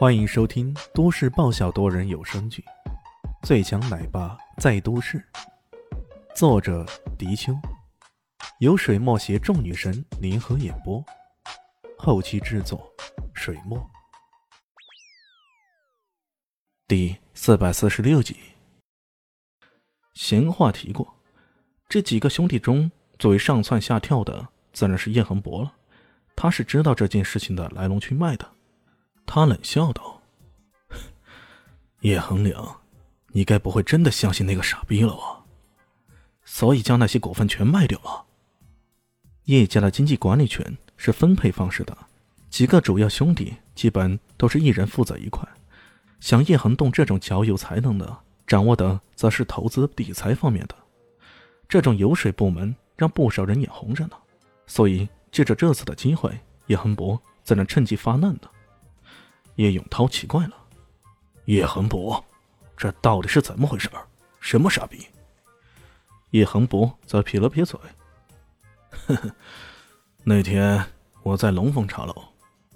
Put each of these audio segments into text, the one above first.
欢迎收听都市爆笑多人有声剧《最强奶爸在都市》，作者：迪秋，由水墨携众女神联合演播，后期制作：水墨。第四百四十六集。闲话提过，这几个兄弟中最为上蹿下跳的，自然是叶恒博了。他是知道这件事情的来龙去脉的。他冷笑道：“叶恒良，你该不会真的相信那个傻逼了吧？所以将那些股份全卖掉了。叶家的经济管理权是分配方式的，几个主要兄弟基本都是一人负责一块。像叶恒栋这种较有才能的，掌握的则是投资理财方面的。这种油水部门让不少人眼红着呢。所以借着这次的机会，叶恒博怎能趁机发难呢。”叶永涛奇怪了：“叶恒博，这到底是怎么回事？什么傻逼？”叶恒博则撇了撇嘴：“呵呵，那天我在龙凤茶楼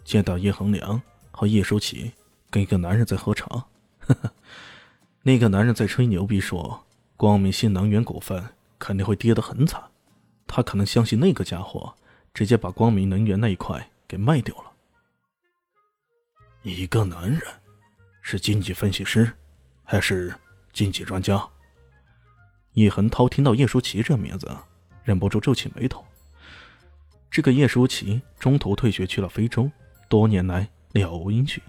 见到叶恒良和叶舒淇跟一个男人在喝茶。呵呵，那个男人在吹牛逼说，光明新能源股份肯定会跌得很惨，他可能相信那个家伙，直接把光明能源那一块给卖掉了。”一个男人，是经济分析师，还是经济专家？叶恒涛听到叶舒淇这名字，忍不住皱起眉头。这个叶舒淇中途退学去了非洲，多年来了无音讯，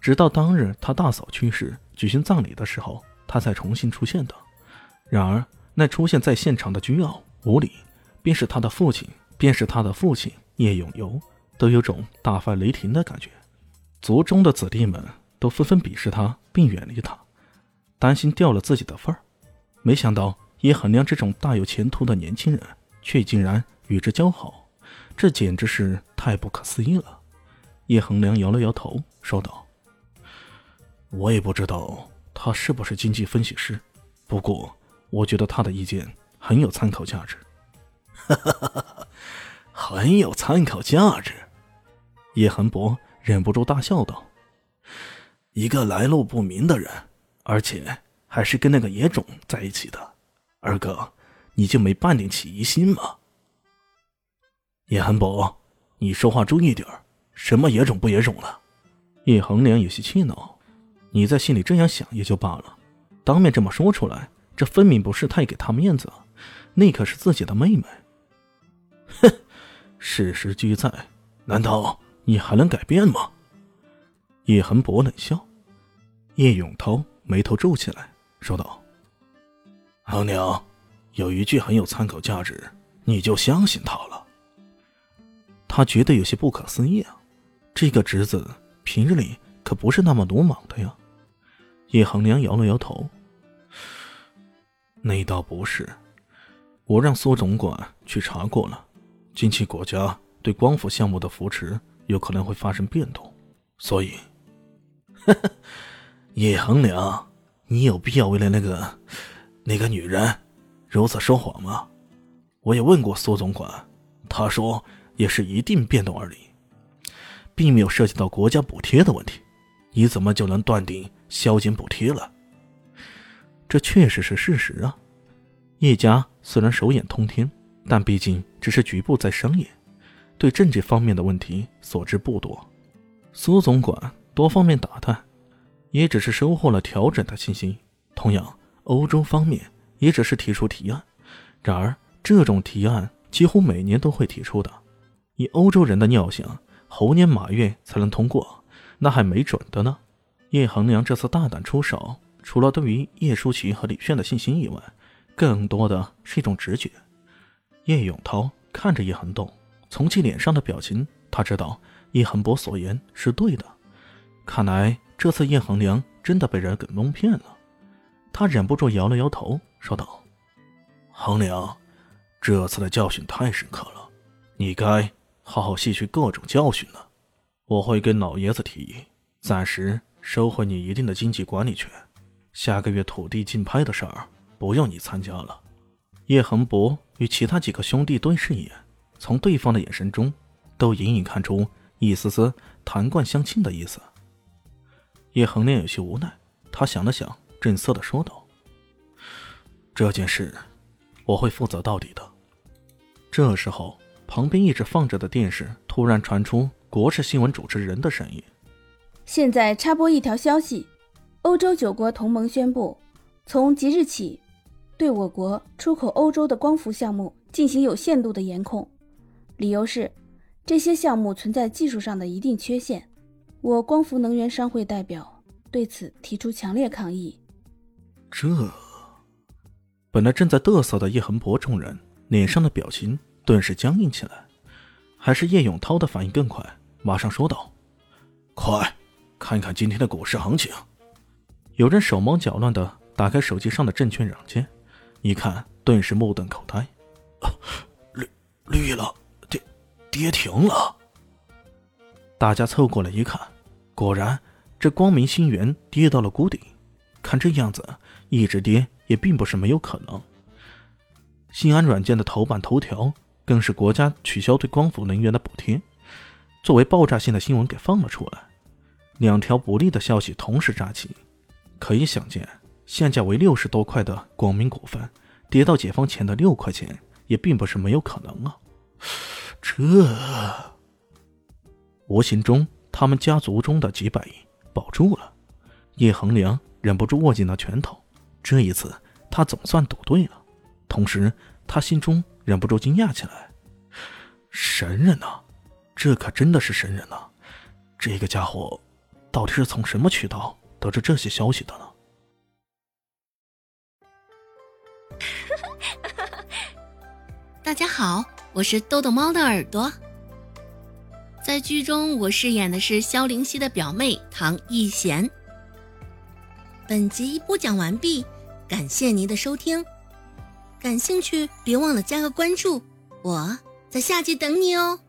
直到当日他大嫂去世举行葬礼的时候，他才重新出现的。然而，那出现在现场的倨傲无礼，便是他的父亲，便是他的父亲叶永游，都有种大发雷霆的感觉。族中的子弟们都纷纷鄙视他，并远离他，担心掉了自己的份儿。没想到叶恒良这种大有前途的年轻人，却竟然与之交好，这简直是太不可思议了。叶恒良摇了摇头，说道：“我也不知道他是不是经济分析师，不过我觉得他的意见很有参考价值。”哈哈哈哈很有参考价值。叶恒博。忍不住大笑道：“一个来路不明的人，而且还是跟那个野种在一起的，二哥，你就没半点起疑心吗？”叶寒博，你说话注意点什么野种不野种的？叶恒良有些气恼：“你在心里这样想也就罢了，当面这么说出来，这分明不是太给他面子。那可是自己的妹妹。”哼，事实俱在，难道？你还能改变吗？叶恒博冷笑，叶永涛眉头皱起来，说道：“恒娘，有一句很有参考价值，你就相信他了。”他觉得有些不可思议啊，这个侄子平日里可不是那么鲁莽的呀。叶恒良摇了摇头：“那倒不是，我让苏总管去查过了，近期国家对光伏项目的扶持。”有可能会发生变动，所以，呵呵叶恒良，你有必要为了那个那个女人如此说谎吗？我也问过苏总管，他说也是一定变动而已，并没有涉及到国家补贴的问题。你怎么就能断定削减补贴了？这确实是事实啊。叶家虽然手眼通天，但毕竟只是局部在商业。对政治方面的问题所知不多，苏总管多方面打探，也只是收获了调整的信息。同样，欧洲方面也只是提出提案，然而这种提案几乎每年都会提出的。以欧洲人的尿性，猴年马月才能通过，那还没准的呢。叶恒良这次大胆出手，除了对于叶舒淇和李炫的信心以外，更多的是一种直觉。叶永涛看着叶恒栋。从其脸上的表情，他知道叶恒博所言是对的。看来这次叶恒良真的被人给蒙骗了。他忍不住摇了摇头，说道：“恒良，这次的教训太深刻了，你该好好吸取各种教训了。我会跟老爷子提议，暂时收回你一定的经济管理权。下个月土地竞拍的事儿，不用你参加了。”叶恒博与其他几个兄弟对视一眼。从对方的眼神中，都隐隐看出一丝丝谈冠相亲的意思。叶恒脸有些无奈，他想了想，正色的说道：“这件事，我会负责到底的。”这时候，旁边一直放着的电视突然传出国事新闻主持人的声音：“现在插播一条消息，欧洲九国同盟宣布，从即日起，对我国出口欧洲的光伏项目进行有限度的严控，理由是这些项目存在技术上的一定缺陷。”我光伏能源商会代表对此提出强烈抗议。这本来正在嘚瑟的叶恒博众人脸上的表情顿时僵硬起来，还是叶永涛的反应更快，马上说道：“快，看看今天的股市行情。”有人手忙脚乱的打开手机上的证券软件，一看，顿时目瞪口呆：“，跌停了！”大家凑过来一看。果然，这光明星源跌到了谷底。看这样子，一直跌也并不是没有可能。新安软件的头版头条更是国家取消对光伏能源的补贴，作为爆炸性的新闻给放了出来。两条不利的消息同时炸起，可以想见，现价为六十多块的光明股份，跌到解放前的六块钱也并不是没有可能啊！这无形中。他们家族中的几百亿保住了，叶恒良忍不住握紧了拳头。这一次，他总算赌对了。同时，他心中忍不住惊讶起来：“神人呐，这可真的是神人呐！这个家伙到底是从什么渠道得知这些消息的呢？” 大家好，我是豆豆猫的耳朵。在剧中，我饰演的是萧灵溪的表妹唐艺贤。本集播讲完毕，感谢您的收听。感兴趣别忘了加个关注，我在下集等你哦。